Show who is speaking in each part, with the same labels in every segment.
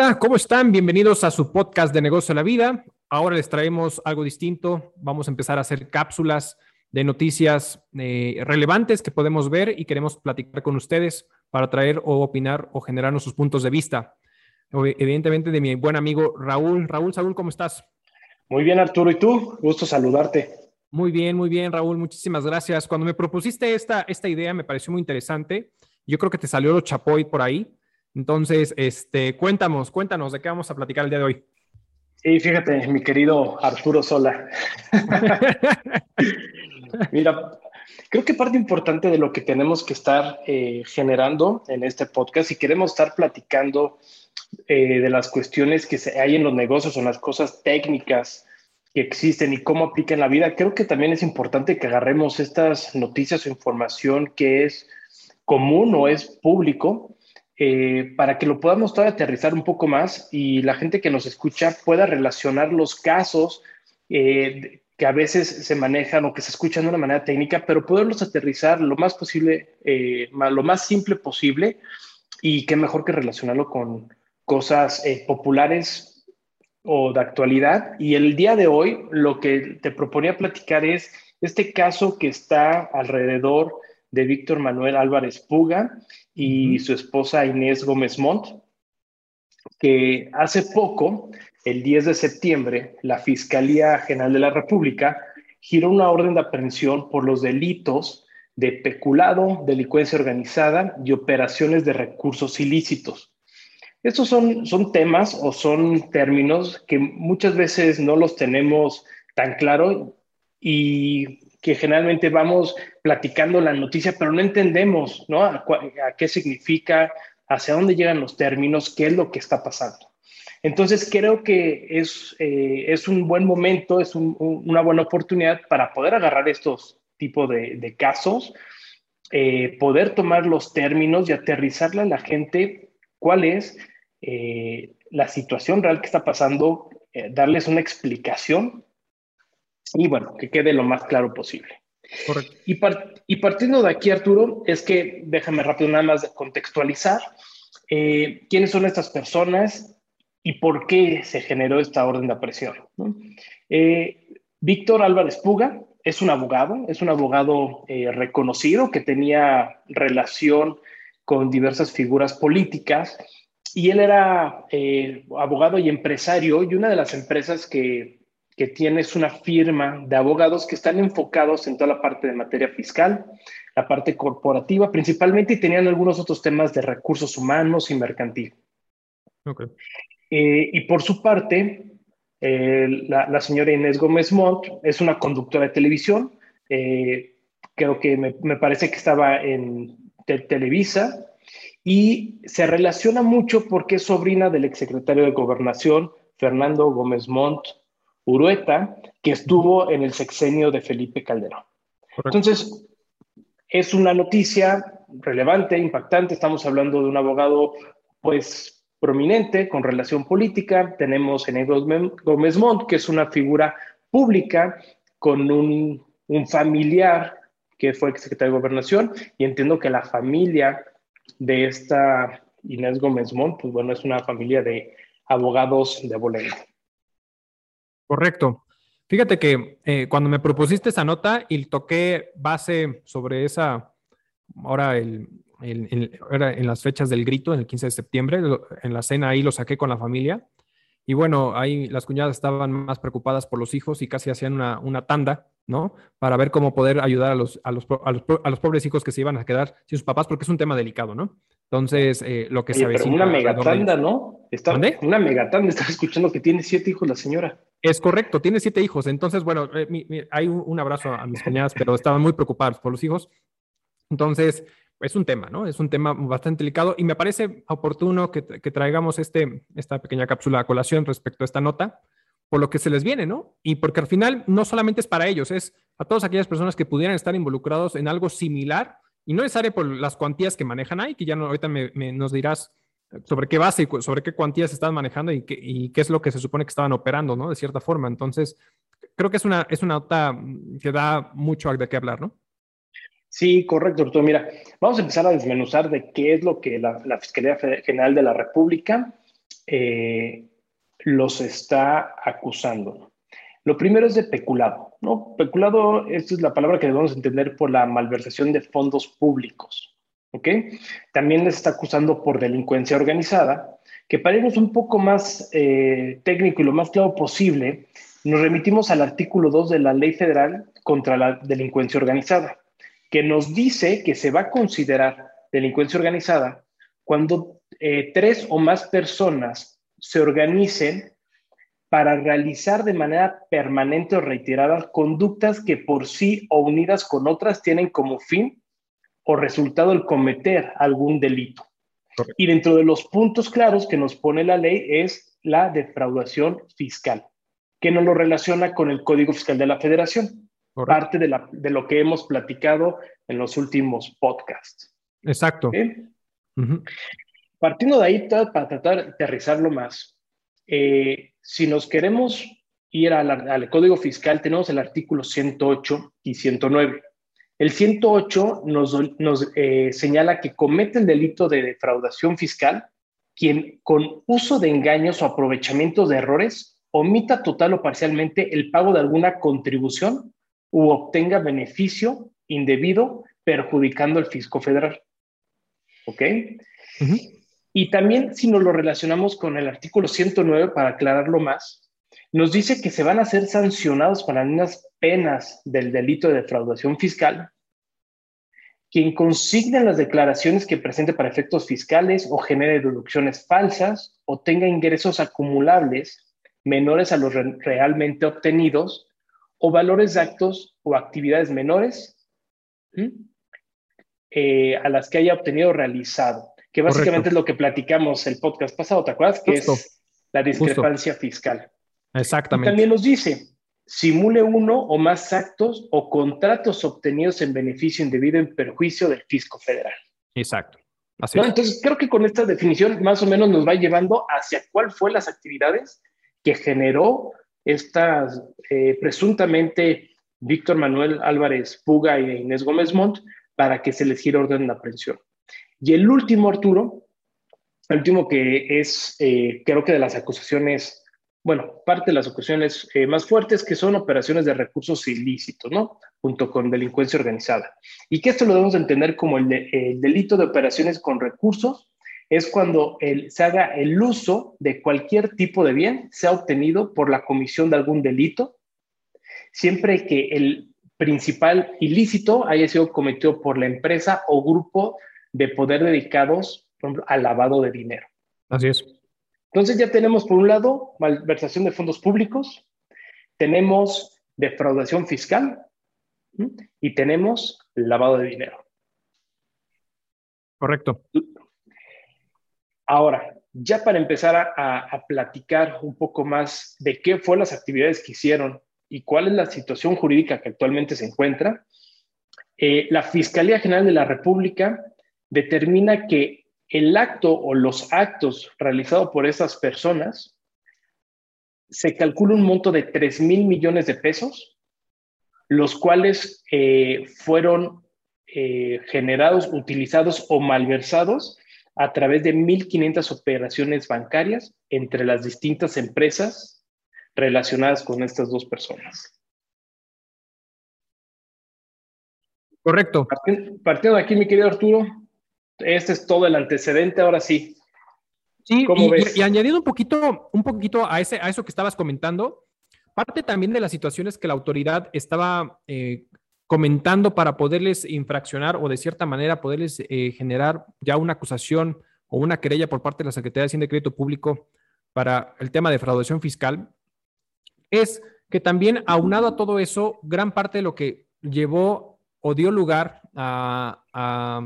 Speaker 1: Hola, ¿cómo están? Bienvenidos a su podcast de Negocio de la Vida. Ahora les traemos algo distinto. Vamos a empezar a hacer cápsulas de noticias eh, relevantes que podemos ver y queremos platicar con ustedes para traer o opinar o generarnos sus puntos de vista. Evidentemente de mi buen amigo Raúl. Raúl, Saúl, ¿cómo estás?
Speaker 2: Muy bien, Arturo. ¿Y tú? Gusto saludarte.
Speaker 1: Muy bien, muy bien, Raúl. Muchísimas gracias. Cuando me propusiste esta, esta idea me pareció muy interesante. Yo creo que te salió lo chapoy por ahí. Entonces, este, cuéntanos, cuéntanos de qué vamos a platicar el día de hoy.
Speaker 2: Sí, fíjate, mi querido Arturo Sola. Mira, creo que parte importante de lo que tenemos que estar eh, generando en este podcast, si queremos estar platicando eh, de las cuestiones que se hay en los negocios o las cosas técnicas que existen y cómo aplican la vida, creo que también es importante que agarremos estas noticias o información que es común o es público eh, para que lo podamos todavía aterrizar un poco más y la gente que nos escucha pueda relacionar los casos eh, que a veces se manejan o que se escuchan de una manera técnica, pero poderlos aterrizar lo más posible, eh, lo más simple posible y qué mejor que relacionarlo con cosas populares o de actualidad. Y el día de hoy lo que te proponía platicar es este caso que está alrededor de Víctor Manuel Álvarez Puga y su esposa Inés Gómez Montt, que hace poco, el 10 de septiembre, la Fiscalía General de la República giró una orden de aprehensión por los delitos de peculado, delincuencia organizada y operaciones de recursos ilícitos. Estos son, son temas o son términos que muchas veces no los tenemos tan claro y que generalmente vamos platicando la noticia, pero no entendemos ¿no? A, qué significa, hacia dónde llegan los términos, qué es lo que está pasando. Entonces creo que es, eh, es un buen momento, es una buena oportunidad para poder agarrar estos tipos de, casos, eh, poder tomar los términos y aterrizarle a la gente cuál es eh, la situación real que está pasando, darles una explicación y bueno, que quede lo más claro posible. Y, y, partiendo de aquí, Arturo, es que déjame rápido nada más contextualizar eh, quiénes son estas personas y por qué se generó esta orden de aprehensión. Eh, Víctor Álvarez Puga es un abogado, es un abogado eh, reconocido que tenía relación con diversas figuras políticas y él era abogado y empresario y una de las empresas que que tienes una firma de abogados que están enfocados en toda la parte de materia fiscal, la parte corporativa principalmente, y tenían algunos otros temas de recursos humanos y mercantil. Eh, y por su parte, eh, la, señora Inés Gómez Montt es una conductora de televisión. Eh, creo que me, me, parece que estaba en Televisa y se relaciona mucho porque es sobrina del exsecretario de Gobernación, Fernando Gómez Montt, Urueta, que estuvo en el sexenio de Felipe Calderón. Entonces, es una noticia relevante, impactante. Estamos hablando de un abogado, pues, prominente con relación política. Tenemos a Enego Gómez Montt, que es una figura pública con un, un familiar que fue secretario de Gobernación, y entiendo que la familia de esta Inés Gómez Montt, pues bueno, es una familia de abogados de abolengo.
Speaker 1: Correcto. Fíjate que eh, cuando me propusiste esa nota y toqué base sobre esa, ahora el, era en las fechas del grito, en el 15 de septiembre, en la cena ahí lo saqué con la familia. Y bueno, ahí las cuñadas estaban más preocupadas por los hijos y casi hacían una, una tanda, ¿no? Para ver cómo poder ayudar a los, a los, a los, a los pobres hijos que se iban a quedar sin sus papás, porque es un tema delicado, ¿no? Entonces, eh, lo que
Speaker 2: se Pero una megatanda, ¿no? Está, una megatanda, estaba escuchando que tiene siete hijos la señora.
Speaker 1: Es correcto, tiene siete hijos. Entonces, bueno, eh, hay un, abrazo a mis cuñadas, pero estaban muy preocupados por los hijos. Entonces, es un tema, ¿no? Es un tema bastante delicado y me parece oportuno que, traigamos este, esta pequeña cápsula a colación respecto a esta nota, por lo que se les viene, ¿no? Y porque al final no solamente es para ellos, es a todas aquellas personas que pudieran estar involucrados en algo similar y no necesariamente por las cuantías que manejan ahí, que ya no, ahorita me, nos dirás sobre qué base y sobre qué cuantías están manejando y qué, y qué es lo que se supone que estaban operando, ¿no? De cierta forma. Entonces, creo que es una, es una nota que da mucho de qué hablar, ¿no?
Speaker 2: Sí, correcto, doctor. Mira, vamos a empezar a desmenuzar de qué es lo que la, Fiscalía General de la República eh, los está acusando. Lo primero es de peculado, ¿no? Peculado, esta es la palabra que debemos entender por la malversación de fondos públicos, ¿ok? También les está acusando por delincuencia organizada, que para irnos un poco más eh, técnico y lo más claro posible, nos remitimos al artículo 2 de la Ley Federal contra la Delincuencia Organizada, que nos dice que se va a considerar delincuencia organizada cuando eh, tres o más personas se organicen para realizar de manera permanente o reiterada conductas que por sí o unidas con otras tienen como fin o resultado el cometer algún delito. Y dentro de los puntos claros que nos pone la ley es la defraudación fiscal, que nos lo relaciona con el Código Fiscal de la Federación, parte de, la, de, lo que hemos platicado en los últimos podcasts.
Speaker 1: Exacto.
Speaker 2: Partiendo de ahí, para tratar de aterrizarlo más, eh, si nos queremos ir al, Código Fiscal, tenemos el artículo 108 y 109. El 108 nos, eh, señala que comete el delito de defraudación fiscal quien con uso de engaños o aprovechamiento de errores omita total o parcialmente el pago de alguna contribución u obtenga beneficio indebido perjudicando al fisco federal. ¿Ok? Y también si nos lo relacionamos con el artículo 109, para aclararlo más, nos dice que se van a ser sancionados con las mismas penas del delito de defraudación fiscal quien consigne las declaraciones que presente para efectos fiscales o genere deducciones falsas o tenga ingresos acumulables menores a los realmente obtenidos o valores de actos o actividades menores eh, a las que haya obtenido o realizado que básicamente es lo que platicamos el podcast pasado, ¿te acuerdas? Que es la discrepancia fiscal.
Speaker 1: Exactamente.
Speaker 2: también nos dice, simule uno o más actos o contratos obtenidos en beneficio indebido en perjuicio del fisco federal.
Speaker 1: Exacto.
Speaker 2: Así Entonces, creo que con esta definición más o menos nos va llevando hacia cuál fue las actividades que generó estas eh, presuntamente Víctor Manuel Álvarez Puga e Inés Gómez Montt para que se les gire orden de aprehensión. Y el último, Arturo, el último que es, eh, creo que de las acusaciones, bueno, parte de las acusaciones eh, más fuertes, que son operaciones de recursos ilícitos, ¿no? Junto con delincuencia organizada. Y que esto lo debemos entender como el, delito de operaciones con recursos, es cuando el, se haga el uso de cualquier tipo de bien, sea obtenido por la comisión de algún delito, siempre que el principal ilícito haya sido cometido por la empresa o grupo de poder dedicados, por ejemplo, al lavado de dinero.
Speaker 1: Así es.
Speaker 2: Entonces ya tenemos, por un lado, malversación de fondos públicos, tenemos defraudación fiscal y tenemos lavado de dinero.
Speaker 1: Correcto.
Speaker 2: Ahora, ya para empezar a, platicar un poco más de qué fue las actividades que hicieron y cuál es la situación jurídica que actualmente se encuentra, eh, la Fiscalía General de la República determina que el acto o los actos realizados por esas personas se calcula un monto de 3 mil millones de pesos, los cuales eh, fueron eh, generados, utilizados o malversados a través de 1.500 operaciones bancarias entre las distintas empresas relacionadas con estas dos personas.
Speaker 1: Correcto.
Speaker 2: Partiendo, de aquí, mi querido Arturo, este es todo el antecedente, ahora sí.
Speaker 1: Sí, y, añadiendo un poquito, un poquito a, ese, a eso que estabas comentando, parte también de las situaciones que la autoridad estaba eh, comentando para poderles infraccionar o de cierta manera poderles eh, generar ya una acusación o una querella por parte de la Secretaría de Hacienda y Crédito Público para el tema de fraudación fiscal, es que también aunado a todo eso, gran parte de lo que llevó o dio lugar a a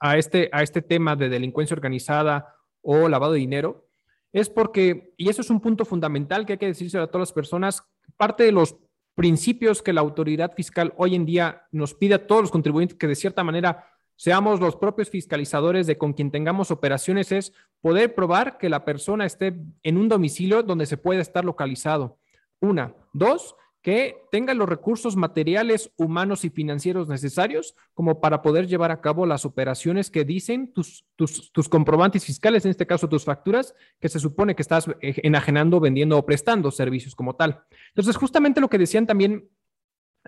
Speaker 1: este, a este tema de delincuencia organizada o lavado de dinero, es porque, y eso es un punto fundamental que hay que decirse a todas las personas, parte de los principios que la autoridad fiscal hoy en día nos pide a todos los contribuyentes que de cierta manera seamos los propios fiscalizadores de con quien tengamos operaciones es poder probar que la persona esté en un domicilio donde se puede estar localizado. Una. Dos, que tenga los recursos materiales, humanos y financieros necesarios como para poder llevar a cabo las operaciones que dicen tus, tus, tus comprobantes fiscales, en este caso tus facturas, que se supone que estás eh, enajenando, vendiendo o prestando servicios como tal. Entonces, justamente lo que decían también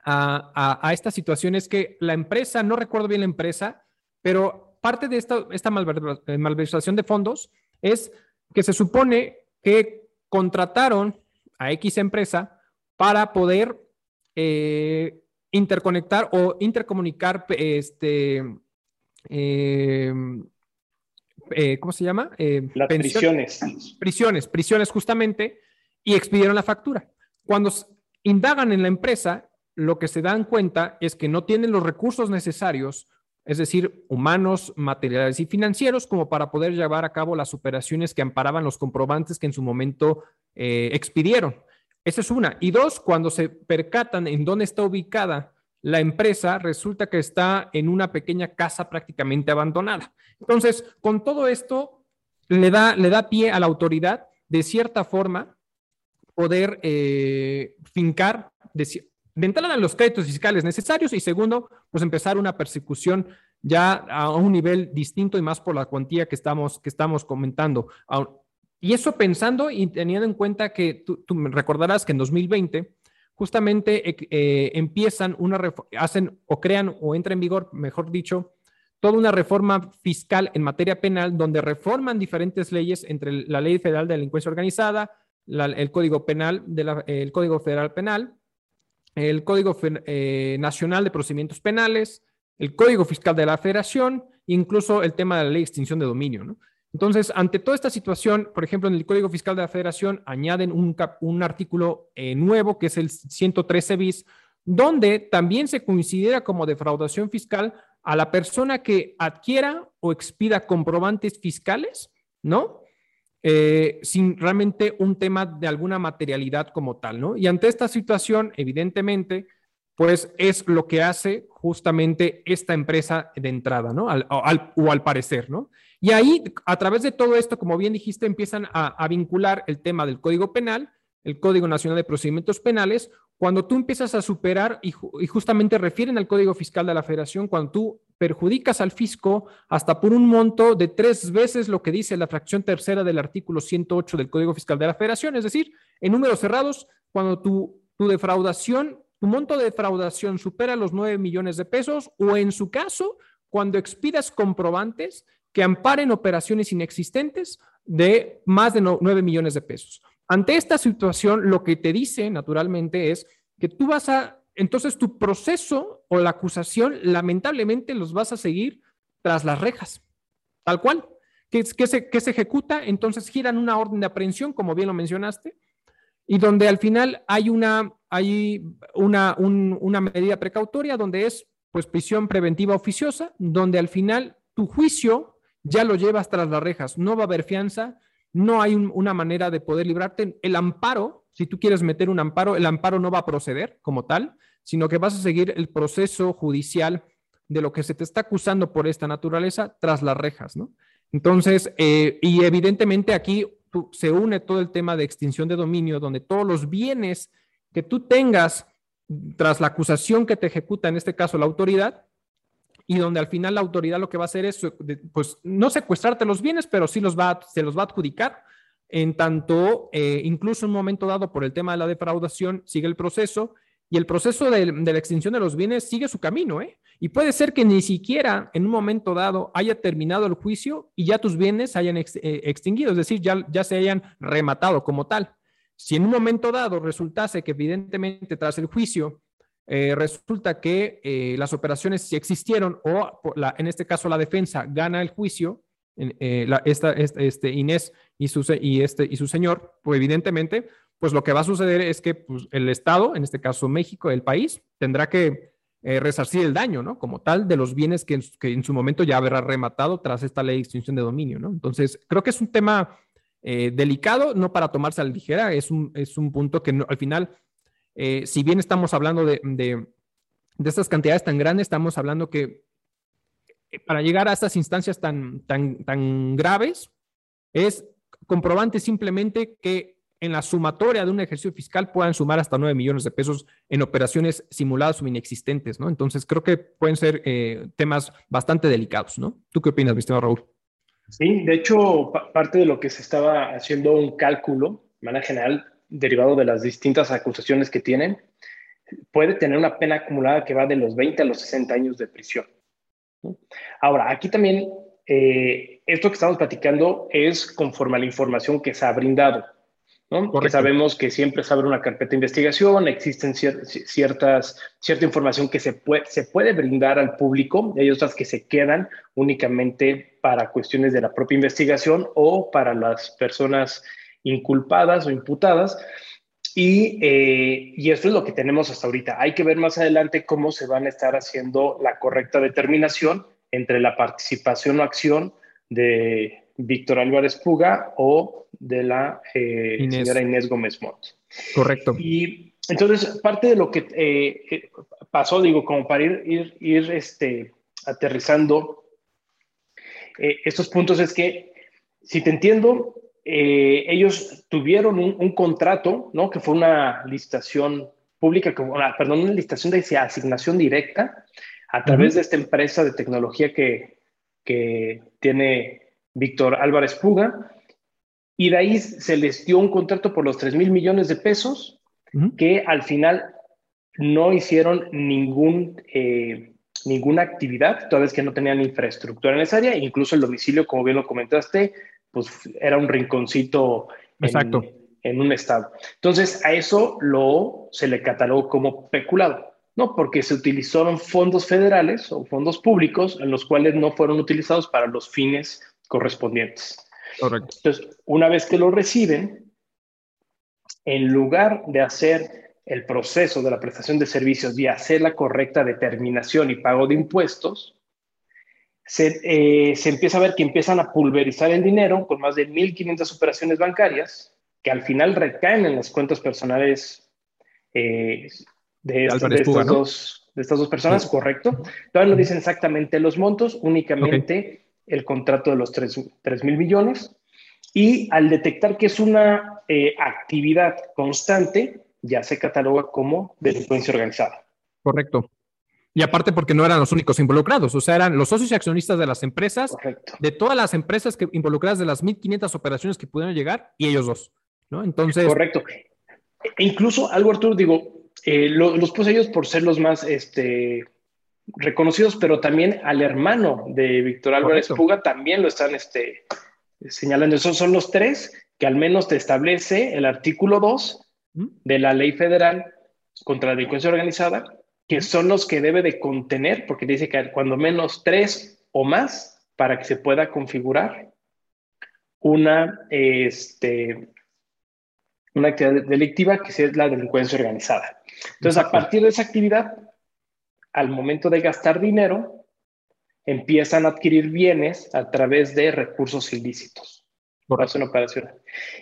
Speaker 1: a, a, a esta situación es que la empresa, no recuerdo bien la empresa, pero parte de esta, esta eh, malversación de fondos es que se supone que contrataron a X empresa para poder eh, interconectar o intercomunicar este, eh, eh, ¿cómo se llama?
Speaker 2: Las prisiones.
Speaker 1: Prisiones, prisiones justamente, y expidieron la factura. Cuando indagan en la empresa, lo que se dan cuenta es que no tienen los recursos necesarios, es decir, humanos, materiales y financieros, como para poder llevar a cabo las operaciones que amparaban los comprobantes que en su momento expidieron. Esa es una. Y dos, cuando se percatan en dónde está ubicada la empresa, resulta que está en una pequeña casa prácticamente abandonada. Entonces, con todo esto, le da, le da pie a la autoridad, de cierta forma, poder eh, fincar, de, de entrada, los créditos fiscales necesarios y segundo, pues empezar una persecución ya a un nivel distinto y más por la cuantía que estamos, que estamos comentando. Y eso pensando y teniendo en cuenta que tú, recordarás que en 2020 justamente eh, empiezan una, hacen o crean o entra en vigor, mejor dicho, toda una reforma fiscal en materia penal donde reforman diferentes leyes entre la Ley Federal de Delincuencia Organizada, el Código Penal, de el Código Federal Penal, el Código eh, Nacional de Procedimientos Penales, el Código Fiscal de la Federación, incluso el tema de la Ley de Extinción de Dominio. ¿no? Entonces, ante toda esta situación, por ejemplo, en el Código Fiscal de la Federación añaden un, artículo eh, nuevo que es el 113 bis, donde también se considera como defraudación fiscal a la persona que adquiera o expida comprobantes fiscales, ¿no? Eh, sin realmente un tema de alguna materialidad como tal, ¿no? Y ante esta situación, evidentemente, pues es lo que hace justamente esta empresa de entrada, ¿no? o al parecer, ¿no? Y ahí, a través de todo esto, como bien dijiste, empiezan a, vincular el tema del Código Penal, el Código Nacional de Procedimientos Penales, cuando tú empiezas a superar y, justamente refieren al Código Fiscal de la Federación, cuando tú perjudicas al fisco hasta por un monto de tres veces lo que dice la fracción tercera del artículo 108 del Código Fiscal de la Federación, es decir, en números cerrados, cuando tu, tu defraudación, tu monto de defraudación supera los 9 millones de pesos o en su caso, cuando expidas comprobantes que amparen operaciones inexistentes de más de 9 millones de pesos. Ante esta situación, lo que te dice naturalmente es que tú vas a, entonces tu proceso o la acusación, lamentablemente los vas a seguir tras las rejas, tal cual, que, que, se, que se ejecuta, entonces giran una orden de aprehensión, como bien lo mencionaste, y donde al final hay una, hay una, una medida precautoria donde es pues prisión preventiva oficiosa, donde al final tu juicio ya lo llevas tras las rejas, no va a haber fianza, no hay una manera de poder librarte. El amparo, si tú quieres meter un amparo, el amparo no va a proceder como tal, sino que vas a seguir el proceso judicial de lo que se te está acusando por esta naturaleza tras las rejas, ¿no? Entonces, eh, y evidentemente aquí se une todo el tema de extinción de dominio, donde todos los bienes que tú tengas tras la acusación que te ejecuta, en este caso la autoridad, y donde al final la autoridad lo que va a hacer es, pues, no secuestrarte los bienes, pero sí los va, se los va a adjudicar. En tanto, eh, incluso en un momento dado por el tema de la defraudación, sigue el proceso y el proceso de, la extinción de los bienes sigue su camino, ¿eh? Y puede ser que ni siquiera en un momento dado haya terminado el juicio y ya tus bienes hayan eh, extinguido, es decir, ya, ya se hayan rematado como tal. Si en un momento dado resultase que evidentemente tras el juicio eh, resulta que eh, las operaciones si existieron o en este caso la defensa gana el juicio, eh, esta, este, Inés y su, y, este, y su señor, pues evidentemente, pues lo que va a suceder es que pues, el Estado, en este caso México, el país, tendrá que resarcir el daño, ¿no? Como tal, de los bienes que, que, en su momento ya habrá rematado tras esta ley de extinción de dominio, ¿no? Entonces, creo que es un tema delicado, no para tomarse a la ligera, es un, es un punto que al final eh, si bien estamos hablando de, de, estas cantidades tan grandes, estamos hablando que eh, para llegar a estas instancias tan, tan, tan graves es comprobante simplemente que en la sumatoria de un ejercicio fiscal puedan sumar hasta 9 millones de pesos en operaciones simuladas o inexistentes, ¿no? Entonces, creo que pueden ser eh, temas bastante delicados, ¿no? ¿Tú qué opinas, mi estimado Raúl?
Speaker 2: Sí, de hecho, parte de lo que se estaba haciendo un cálculo, de manera general, derivado de las distintas acusaciones que tienen, puede tener una pena acumulada que va de los 20 a los 60 años de prisión. Ahora, aquí también, eh, esto que estamos platicando es conforme a la información que se ha brindado. ¿no? Porque sabemos que siempre se abre una carpeta de investigación, existen ciertas, cierta información que se puede, se puede brindar al público, y hay otras que se quedan únicamente para cuestiones de la propia investigación o para las personas inculpadas o imputadas. Y, eh, y esto es lo que tenemos hasta ahorita. Hay que ver más adelante cómo se van a estar haciendo la correcta determinación entre la participación o acción de Víctor Álvarez Puga o de la eh, señora Inés Gómez Montt.
Speaker 1: Correcto.
Speaker 2: Y entonces, parte de lo que eh, eh, pasó, digo, como para ir, ir, este, aterrizando estos puntos, es que, si te entiendo, ellos tuvieron un, contrato, ¿no? Que fue una licitación pública, perdón, una licitación de asignación directa a través de esta empresa de tecnología que, que tiene Víctor Álvarez Puga, y de ahí se les dio un contrato por los 3 mil millones de pesos que al final no hicieron ningún, eh, ninguna actividad, toda vez que no tenían infraestructura en esa área, incluso el domicilio, como bien lo comentaste, pues era un rinconcito
Speaker 1: Exacto.
Speaker 2: En, un estado. Entonces, a eso lo, se le catalogó como peculado, ¿no? Porque se utilizaron fondos federales o fondos públicos en los cuales no fueron utilizados para los fines correspondientes.
Speaker 1: Correcto.
Speaker 2: Entonces, una vez que lo reciben, en lugar de hacer el proceso de la prestación de servicios y hacer la correcta determinación y pago de impuestos, se, eh, empieza a ver que empiezan a pulverizar el dinero con más de 1.500 operaciones bancarias que al final recaen en las cuentas personales eh, de, estas dos, de, estas dos, personas, correcto. Todavía no dicen exactamente los montos, únicamente el contrato de los 3 mil millones y al detectar que es una eh, actividad constante, ya se cataloga como delincuencia organizada.
Speaker 1: Correcto. Y aparte porque no eran los únicos involucrados, o sea, eran los socios y accionistas de las empresas, de todas las empresas que involucradas de las 1.500 operaciones que pudieron llegar y ellos dos, ¿no? Entonces...
Speaker 2: Correcto. E incluso algo, Arturo, digo, eh, los puse ellos por ser los más, este, reconocidos, pero también al hermano de Víctor Álvarez Puga también lo están este, señalando. Esos son los tres que al menos te establece el artículo 2 de la ley federal contra la delincuencia organizada, que son los que debe de contener, porque dice que cuando menos tres o más para que se pueda configurar una, este, una actividad delictiva que es la delincuencia organizada. Entonces, a partir de esa actividad, al momento de gastar dinero, empiezan a adquirir bienes a través de recursos ilícitos. Por eso una operación.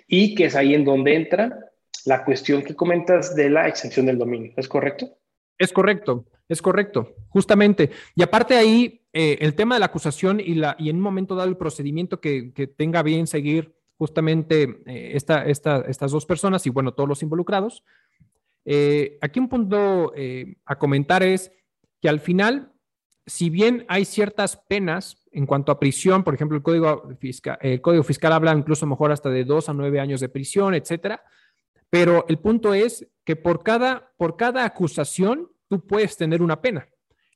Speaker 2: Y que es ahí en donde entra la cuestión que comentas de la exención del dominio. ¿Es correcto?
Speaker 1: Es correcto, es correcto, justamente. Y aparte ahí, eh, el tema de la acusación y, la, y en un momento dado el procedimiento que, tenga bien seguir justamente eh, esta, estas dos personas y bueno, todos los involucrados. Eh, aquí un punto a comentar es que al final, si bien hay ciertas penas en cuanto a prisión, por ejemplo, el Código Fiscal, el Código Fiscal habla incluso mejor hasta de dos a nueve años de prisión, etcétera, pero el punto es que por cada, por cada acusación tú puedes tener una pena.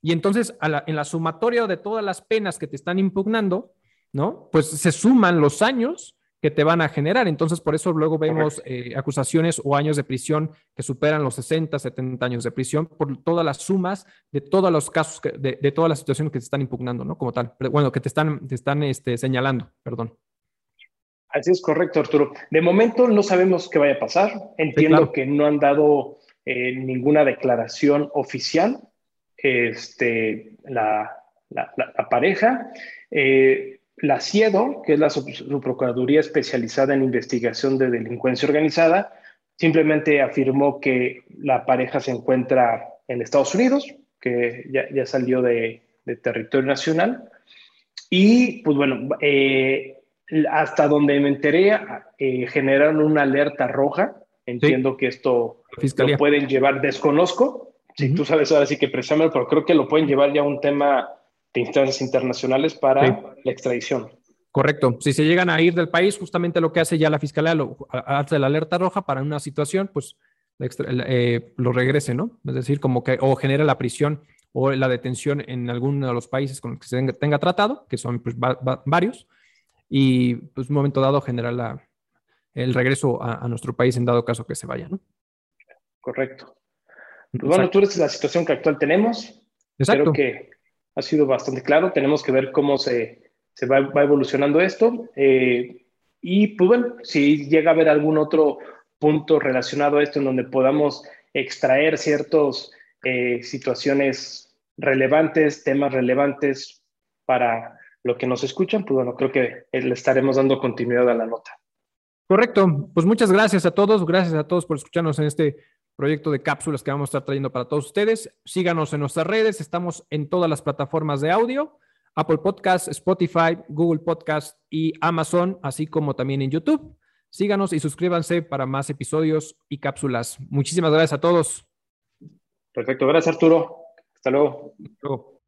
Speaker 1: Y entonces, en la sumatoria de todas las penas que te están impugnando, ¿no? Pues se suman los años que te van a generar. Entonces, por eso luego vemos eh, acusaciones o años de prisión que superan los 60, 70 años de prisión por todas las sumas de todos los casos, de, todas las situaciones que te están impugnando, ¿no? Como tal. bueno, que te están, te están este, señalando, perdón.
Speaker 2: Así es correcto, Arturo. De momento no sabemos qué vaya a pasar. Entiendo que no han dado eh, ninguna declaración oficial este, la, la, la pareja. Eh, la CIEDO, que es la Subprocuraduría Especializada en Investigación de Delincuencia Organizada, simplemente afirmó que la pareja se encuentra en Estados Unidos, que ya, salió de, territorio nacional. Y pues bueno, eh, hasta donde me enteré, eh, generaron una alerta roja. Entiendo que esto lo pueden llevar, desconozco. Si tú sabes ahora sí que precisamente, pero creo que lo pueden llevar ya a un tema de instancias internacionales para la extradición.
Speaker 1: Correcto. Si se llegan a ir del país, justamente lo que hace ya la fiscalía, lo, hace la alerta roja para una situación, pues eh, lo regrese, ¿no? Es decir, como que o genera la prisión o la detención en alguno de los países con los que se tenga, tratado, que son pues, varios, y pues un momento dado genera la, el regreso a, nuestro país en dado caso que se vaya, ¿no?
Speaker 2: Correcto. Pues bueno, tú eres la situación que actual tenemos. Exacto. Creo que ha sido bastante claro. Tenemos que ver cómo se, se va, va, evolucionando esto. Eh, y pues bueno, si llega a haber algún otro punto relacionado a esto en donde podamos extraer ciertas eh, situaciones relevantes, temas relevantes para lo que nos escuchan, pues bueno, creo que le estaremos dando continuidad a la nota.
Speaker 1: Correcto. Pues muchas gracias a todos. Gracias a todos por escucharnos en este proyecto de cápsulas que vamos a estar trayendo para todos ustedes. Síganos en nuestras redes. Estamos en todas las plataformas de audio. Apple Podcast, Spotify, Google Podcast y Amazon, así como también en YouTube. Síganos y suscríbanse para más episodios y cápsulas. Muchísimas gracias a todos.
Speaker 2: Perfecto, gracias Arturo. Hasta luego. Hasta luego.